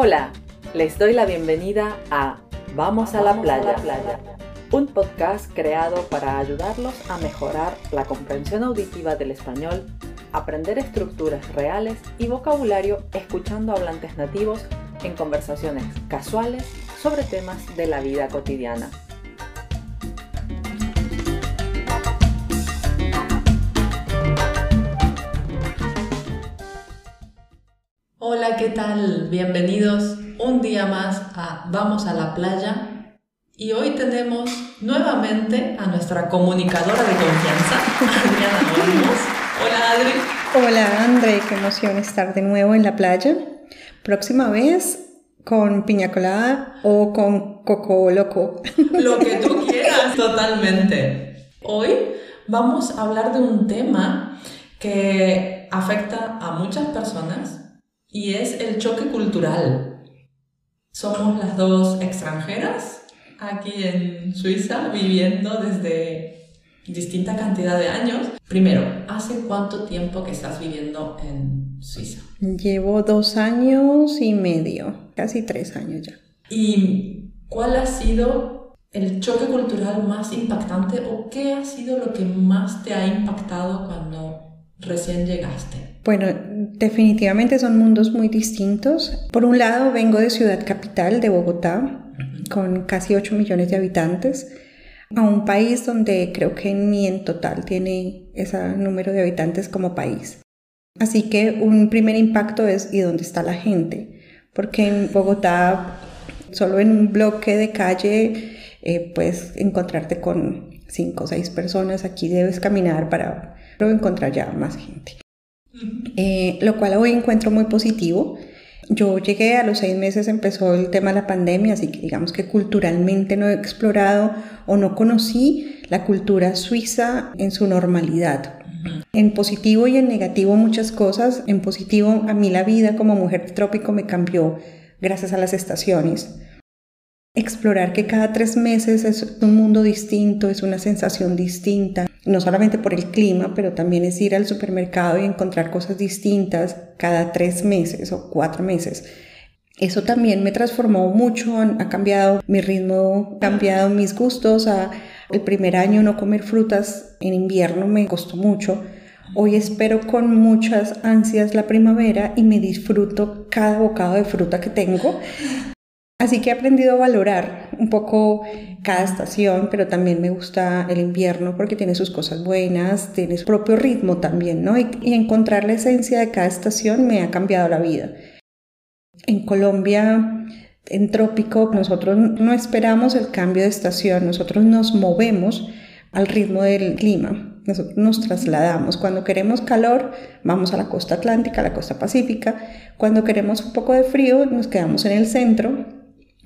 Hola, les doy la bienvenida a Vamos a la playa, un podcast creado para ayudarlos a mejorar la comprensión auditiva del español, aprender estructuras reales y vocabulario escuchando hablantes nativos en conversaciones casuales sobre temas de la vida cotidiana. Hola, ¿qué tal? Bienvenidos un día más a Vamos a la playa. Y hoy tenemos nuevamente a nuestra comunicadora de confianza, Adriana Olmos. Hola, Adri. Hola, André. Qué emoción estar de nuevo en la playa. Próxima vez con piña colada o con coco loco. Lo que tú quieras, totalmente. Hoy vamos a hablar de un tema que afecta a muchas personas y es el choque cultural. Somos las dos extranjeras aquí en Suiza viviendo desde distinta cantidad de años. Primero, ¿hace cuánto tiempo que estás viviendo en Suiza? Llevo dos años y medio, casi tres años ya. ¿Y cuál ha sido el choque cultural más impactante o qué ha sido lo que más te ha impactado cuando recién llegaste? Bueno, definitivamente son mundos muy distintos. Por un lado, vengo de ciudad capital, de Bogotá, con casi 8 millones de habitantes, a un país donde creo que ni en total tiene ese número de habitantes como país. Así que un primer impacto es ¿y dónde está la gente? Porque en Bogotá, solo en un bloque de calle, eh, puedes encontrarte con cinco o seis personas. Aquí debes caminar para encontrar ya más gente. Eh, lo cual hoy encuentro muy positivo. Yo llegué a los seis meses, empezó el tema de la pandemia, así que digamos que culturalmente no he explorado o no conocí la cultura suiza en su normalidad. En positivo y en negativo muchas cosas. En positivo a mí la vida como mujer trópico me cambió gracias a las estaciones. Explorar que cada tres meses es un mundo distinto, es una sensación distinta no solamente por el clima, pero también es ir al supermercado y encontrar cosas distintas cada tres meses o cuatro meses. Eso también me transformó mucho, ha cambiado mi ritmo, ha cambiado mis gustos. el primer año no comer frutas en invierno me costó mucho. Hoy espero con muchas ansias la primavera y me disfruto cada bocado de fruta que tengo Así que he aprendido a valorar un poco cada estación, pero también me gusta el invierno porque tiene sus cosas buenas, tiene su propio ritmo también, ¿no? Y, encontrar la esencia de cada estación me ha cambiado la vida. En Colombia, en trópico, nosotros no esperamos el cambio de estación, nosotros nos movemos al ritmo del clima. Nosotros nos trasladamos. Cuando queremos calor, vamos a la costa atlántica, a la costa pacífica. Cuando queremos un poco de frío, nos quedamos en el centro,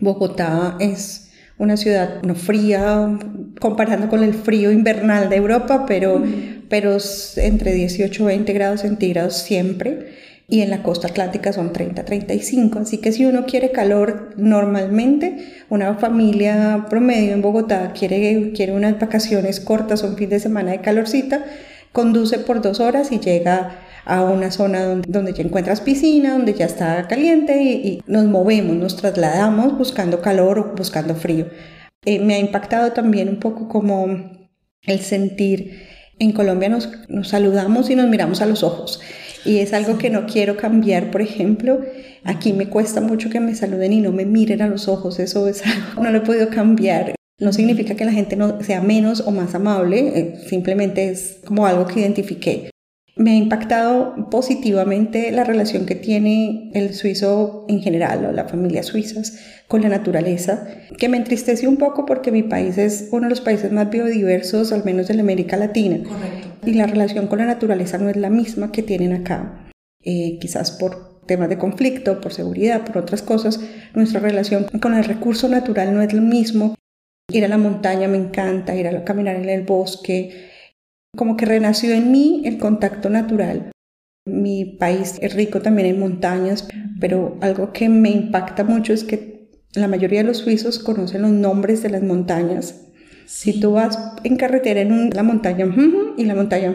Bogotá es una ciudad no fría comparando con el frío invernal de Europa, pero, pero entre 18 y 20 grados centígrados siempre. Y en la costa atlántica son 30, 35. Así que si uno quiere calor normalmente, una familia promedio en Bogotá quiere, quiere unas vacaciones cortas o un fin de semana de calorcita, conduce por dos horas y llega a una zona donde, donde ya encuentras piscina, donde ya está caliente y, nos movemos, nos trasladamos buscando calor o buscando frío. Eh, me ha impactado también un poco como el sentir, en Colombia nos, saludamos y nos miramos a los ojos. Y es algo que no quiero cambiar, por ejemplo. Aquí me cuesta mucho que me saluden y no me miren a los ojos. Eso es algo no lo he podido cambiar. No significa que la gente no sea menos o más amable, eh, simplemente es como algo que identifiqué. Me ha impactado positivamente la relación que tiene el suizo en general o las familias suizas con la naturaleza, que me entristece un poco porque mi país es uno de los países más biodiversos, al menos de la América Latina. Correcto. Y la relación con la naturaleza no es la misma que tienen acá. Eh, quizás por temas de conflicto, por seguridad, por otras cosas, nuestra relación con el recurso natural no es lo mismo. Ir a la montaña me encanta, ir a caminar en el bosque, como que renació en mí el contacto natural. Mi país es rico también en montañas, pero algo que me impacta mucho es que la mayoría de los suizos conocen los nombres de las montañas. Si tú vas en carretera en la montaña y la montaña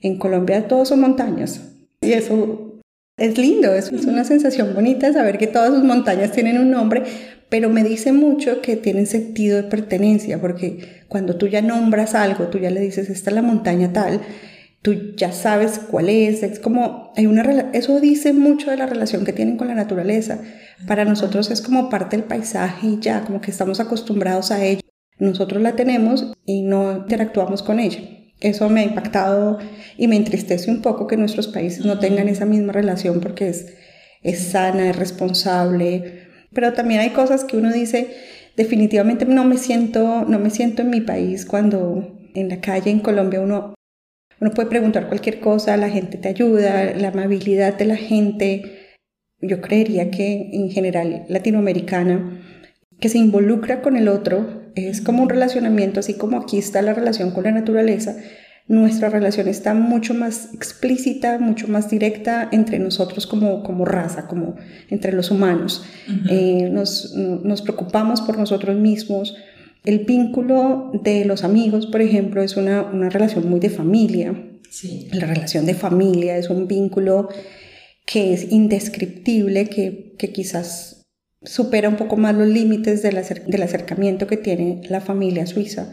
en Colombia todos son montañas. Y eso Es lindo, es, una sensación bonita saber que todas sus montañas tienen un nombre, pero me dice mucho que tienen sentido de pertenencia, porque cuando tú ya nombras algo, tú ya le dices, esta es la montaña tal, tú ya sabes cuál es, es como, hay una, eso dice mucho de la relación que tienen con la naturaleza. Para nosotros es como parte del paisaje y ya, como que estamos acostumbrados a ello. Nosotros la tenemos y no interactuamos con ella. Eso me ha impactado y me entristece un poco que nuestros países no tengan esa misma relación porque es, es sana, es responsable, pero también hay cosas que uno dice, definitivamente no me siento, no me siento en mi país cuando en la calle en Colombia uno, uno puede preguntar cualquier cosa, la gente te ayuda, la amabilidad de la gente. Yo creería que en general latinoamericana, que se involucra con el otro, es como un relacionamiento, así como aquí está la relación con la naturaleza, nuestra relación está mucho más explícita, mucho más directa entre nosotros como, como raza, como entre los humanos. Eh, nos, nos, preocupamos por nosotros mismos. El vínculo de los amigos, por ejemplo, es una, una relación muy de familia. Sí. La relación de familia es un vínculo que es indescriptible, que, que quizás supera un poco más los límites del, del acercamiento que tiene la familia suiza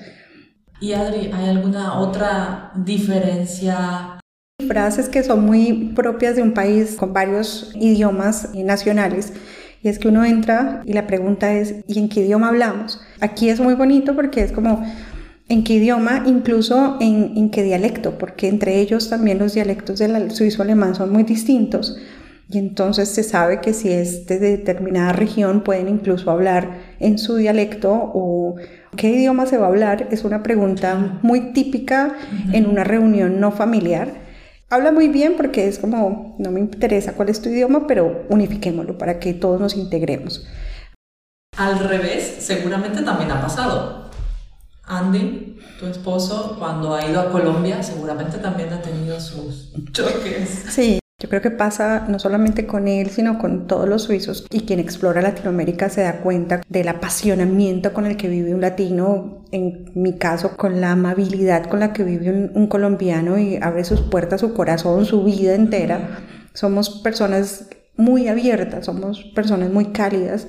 y Adri, ¿hay alguna otra diferencia? Frases que son muy propias de un país con varios idiomas nacionales. Y es que uno entra y la pregunta es, ¿y en qué idioma hablamos? Aquí es muy bonito porque es como, ¿en qué idioma? Incluso en, en qué dialecto, porque entre ellos también los dialectos del suizo-alemán son muy distintos. Y entonces se sabe que si es de determinada región pueden incluso hablar en su dialecto o qué idioma se va a hablar. Es una pregunta muy típica en una reunión no familiar. Habla muy bien porque es como, no me interesa cuál es tu idioma, pero unifiquémoslo para que todos nos integremos. Al revés, seguramente también ha pasado. Andy, tu esposo, cuando ha ido a Colombia, seguramente también ha tenido sus choques. Sí, yo creo que pasa no solamente con él, sino con todos los suizos y quien explora Latinoamérica se da cuenta del apasionamiento con el que vive un latino, en mi caso con la amabilidad con la que vive un, colombiano y abre sus puertas, su corazón, su vida entera. Somos personas muy abiertas, somos personas muy cálidas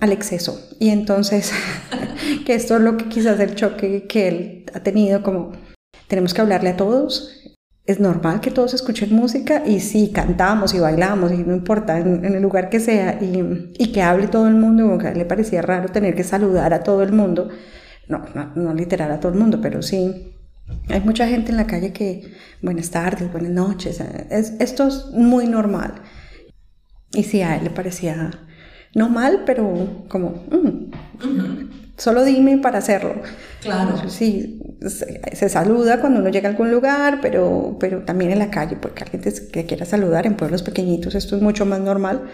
al exceso. Y entonces, que esto es lo que quizás el choque que él ha tenido, como tenemos que hablarle a todos, es normal que todos escuchen música y sí, cantamos y bailamos y no importa en, el lugar que sea y, que hable todo el mundo, a él le parecía raro tener que saludar a todo el mundo, no, no, literal a todo el mundo, pero sí. Hay mucha gente en la calle que, buenas tardes, buenas noches, es, esto es muy normal. Y sí, a él le parecía no mal, pero como, mm, Solo dime para hacerlo. Claro. Sí, se, saluda cuando uno llega a algún lugar, pero, pero también en la calle, porque alguien que quiera saludar en pueblos pequeñitos, esto es mucho más normal.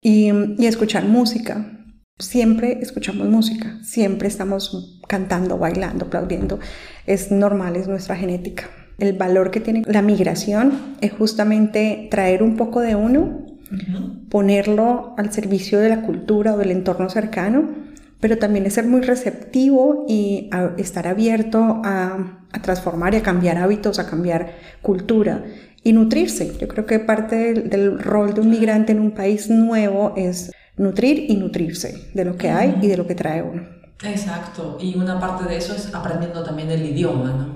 Y, y escuchar música. Siempre escuchamos música, siempre estamos cantando, bailando, aplaudiendo. Es normal, es nuestra genética. El valor que tiene la migración es justamente traer un poco de uno, ponerlo al servicio de la cultura o del entorno cercano pero también es ser muy receptivo y estar abierto a, transformar y a cambiar hábitos, a cambiar cultura y nutrirse. Yo creo que parte del, rol de un migrante en un país nuevo es nutrir y nutrirse de lo que hay y de lo que trae uno. Exacto, y una parte de eso es aprendiendo también el idioma, ¿no?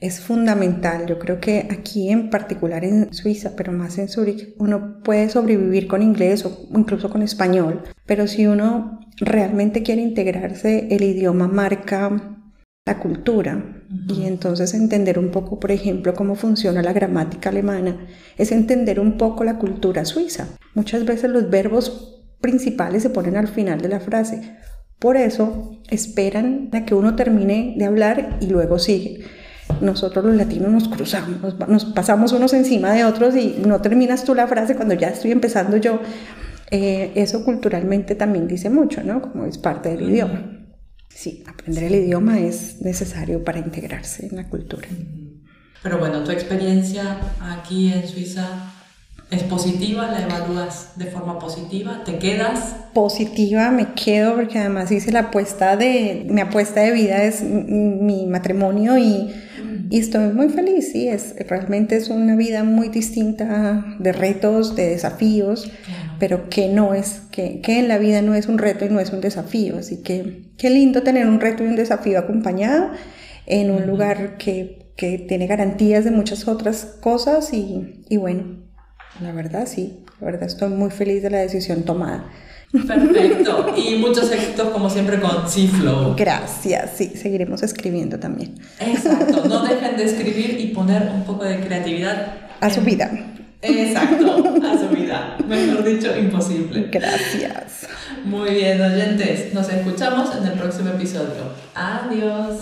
Es fundamental. Yo creo que aquí en particular en Suiza, pero más en Zurich, uno puede sobrevivir con inglés o incluso con español, pero si uno realmente quiere integrarse, el idioma marca la cultura y entonces entender un poco, por ejemplo, cómo funciona la gramática alemana, es entender un poco la cultura suiza. Muchas veces los verbos principales se ponen al final de la frase. Por eso esperan a que uno termine de hablar y luego sigue nosotros los latinos nos cruzamos, nos, pasamos unos encima de otros y no terminas tú la frase cuando ya estoy empezando yo. Eh, eso culturalmente también dice mucho, ¿no? Como es parte del idioma. Sí, aprender el idioma es necesario para integrarse en la cultura. Pero bueno, tu experiencia aquí en Suiza ¿Es positiva? ¿La evalúas de forma positiva? ¿Te quedas? Positiva, me quedo porque además hice la apuesta de, mi apuesta de vida es mi matrimonio y Y estoy muy feliz, sí, es, realmente es una vida muy distinta de retos, de desafíos, pero que no es, que, que en la vida no es un reto y no es un desafío. Así que qué lindo tener un reto y un desafío acompañado en un lugar que, que, tiene garantías de muchas otras cosas y, y bueno, la verdad sí, la verdad estoy muy feliz de la decisión tomada. Perfecto. Y muchos éxitos como siempre con C-Flow. Gracias, sí, seguiremos escribiendo también. Exacto, no dejen de escribir y poner un poco de creatividad. A su vida. Exacto, a su vida. Mejor dicho, imposible. Gracias. Muy bien, oyentes. Nos escuchamos en el próximo episodio. Adiós.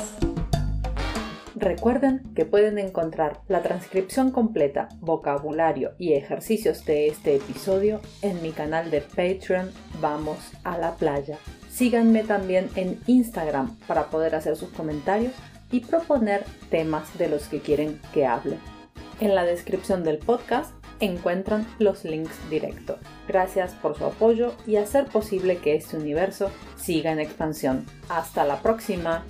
Recuerden que pueden encontrar la transcripción completa, vocabulario y ejercicios de este episodio en mi canal de Patreon Vamos a la playa. Síganme también en Instagram para poder hacer sus comentarios y proponer temas de los que quieren que hable. En la descripción del podcast encuentran los links directos. Gracias por su apoyo y hacer posible que este universo siga en expansión. Hasta la próxima.